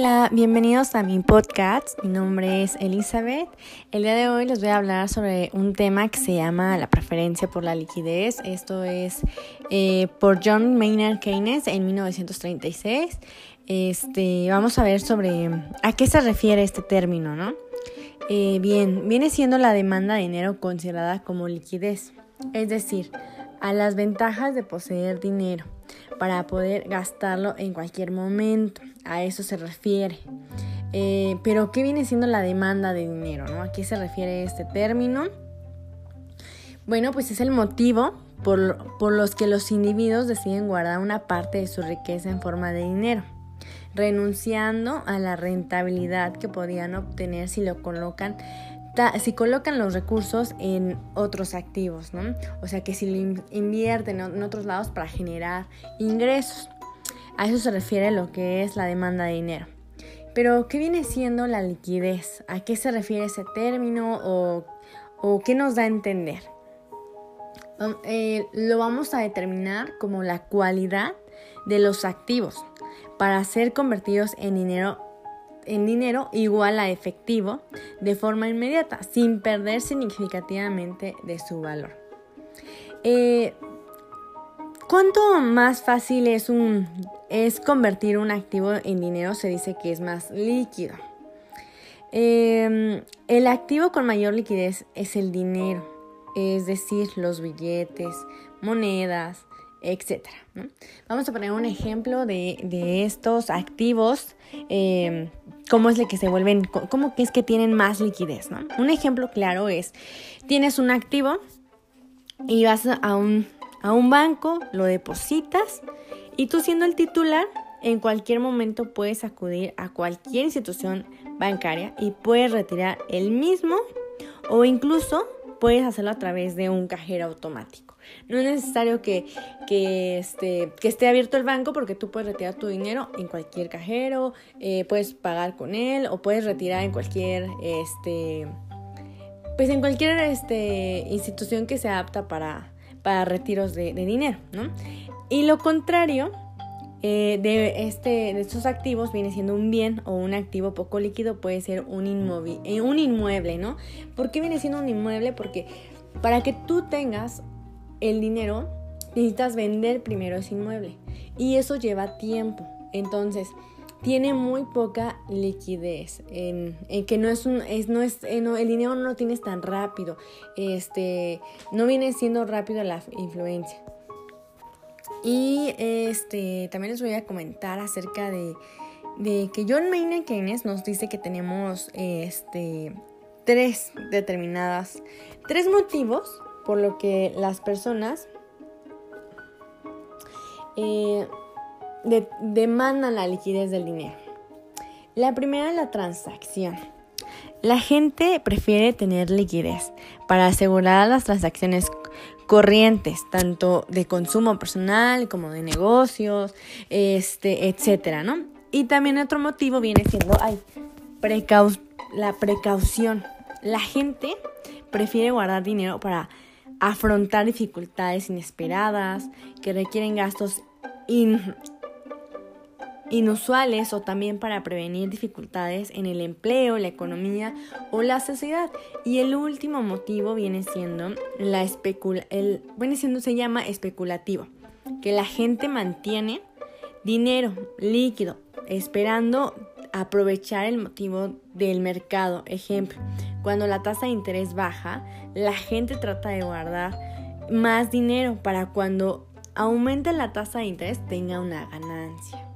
Hola, bienvenidos a mi podcast. Mi nombre es Elizabeth. El día de hoy les voy a hablar sobre un tema que se llama la preferencia por la liquidez. Esto es eh, por John Maynard Keynes en 1936. Este, vamos a ver sobre a qué se refiere este término, ¿no? Eh, bien, viene siendo la demanda de dinero considerada como liquidez, es decir, a las ventajas de poseer dinero para poder gastarlo en cualquier momento. A eso se refiere. Eh, pero, ¿qué viene siendo la demanda de dinero? ¿no? ¿A qué se refiere este término? Bueno, pues es el motivo por, por los que los individuos deciden guardar una parte de su riqueza en forma de dinero, renunciando a la rentabilidad que podían obtener si lo colocan si colocan los recursos en otros activos, ¿no? O sea que si lo invierten en otros lados para generar ingresos. A eso se refiere lo que es la demanda de dinero. Pero, ¿qué viene siendo la liquidez? ¿A qué se refiere ese término o, qué nos da a entender? Um, eh, lo vamos a determinar como la cualidad de los activos para ser convertidos en dinero en dinero igual a efectivo de forma inmediata, sin perder significativamente de su valor. Eh, ¿Cuánto más fácil es, un, es convertir un activo en dinero? Se dice que es más líquido. Em, el activo con mayor liquidez es el dinero, es decir, los billetes, monedas, etc. Vamos a poner un ejemplo de, estos activos, em, cómo es que se vuelven, cómo es que tienen más liquidez. Un ejemplo claro es, tienes un activo y vas a un, a un banco, lo depositas y tú siendo el titular, en cualquier momento puedes acudir a cualquier institución bancaria y puedes retirar el mismo o incluso puedes hacerlo a través de un cajero automático. No es necesario que, que, este, que esté abierto el banco porque tú puedes retirar tu dinero en cualquier cajero, eh, puedes pagar con él o puedes retirar en cualquier, este, pues en cualquier este, institución que sea apta para, para retiros de, dinero, ¿no? Y lo contrario eh, de, este, de estos activos viene siendo un bien o un activo poco líquido, puede ser un, inmóvil, eh, un inmueble, ¿no? ¿Por qué viene siendo un inmueble? Porque para que tú tengas el dinero, necesitas vender primero ese inmueble y eso lleva tiempo. Entonces, tiene muy poca liquidez, en, que no es un, es, no es, eh, el dinero no lo tienes tan rápido, este, no viene siendo rápido la influencia. Y este, también les voy a comentar acerca de, de que John Maynard Keynes nos dice que tenemos este, tres determinadas, tres motivos por lo que las personas eh, demandan la liquidez del dinero. La primera es la transacción. La gente prefiere tener liquidez para asegurar las transacciones corrientes, tanto de consumo personal como de negocios, este, etcétera, ¿no? Y también otro motivo viene siendo ay, la precaución. La gente prefiere guardar dinero para afrontar dificultades inesperadas que requieren gastos inusuales o también para prevenir dificultades en el empleo, la economía o la sociedad. Y el último motivo viene siendo la especula el viene siendo se llama especulativo, que la gente mantiene dinero líquido esperando aprovechar el motivo del mercado. Ejemplo, cuando la tasa de interés baja, la gente trata de guardar más dinero para cuando aumente la tasa de interés tenga una ganancia.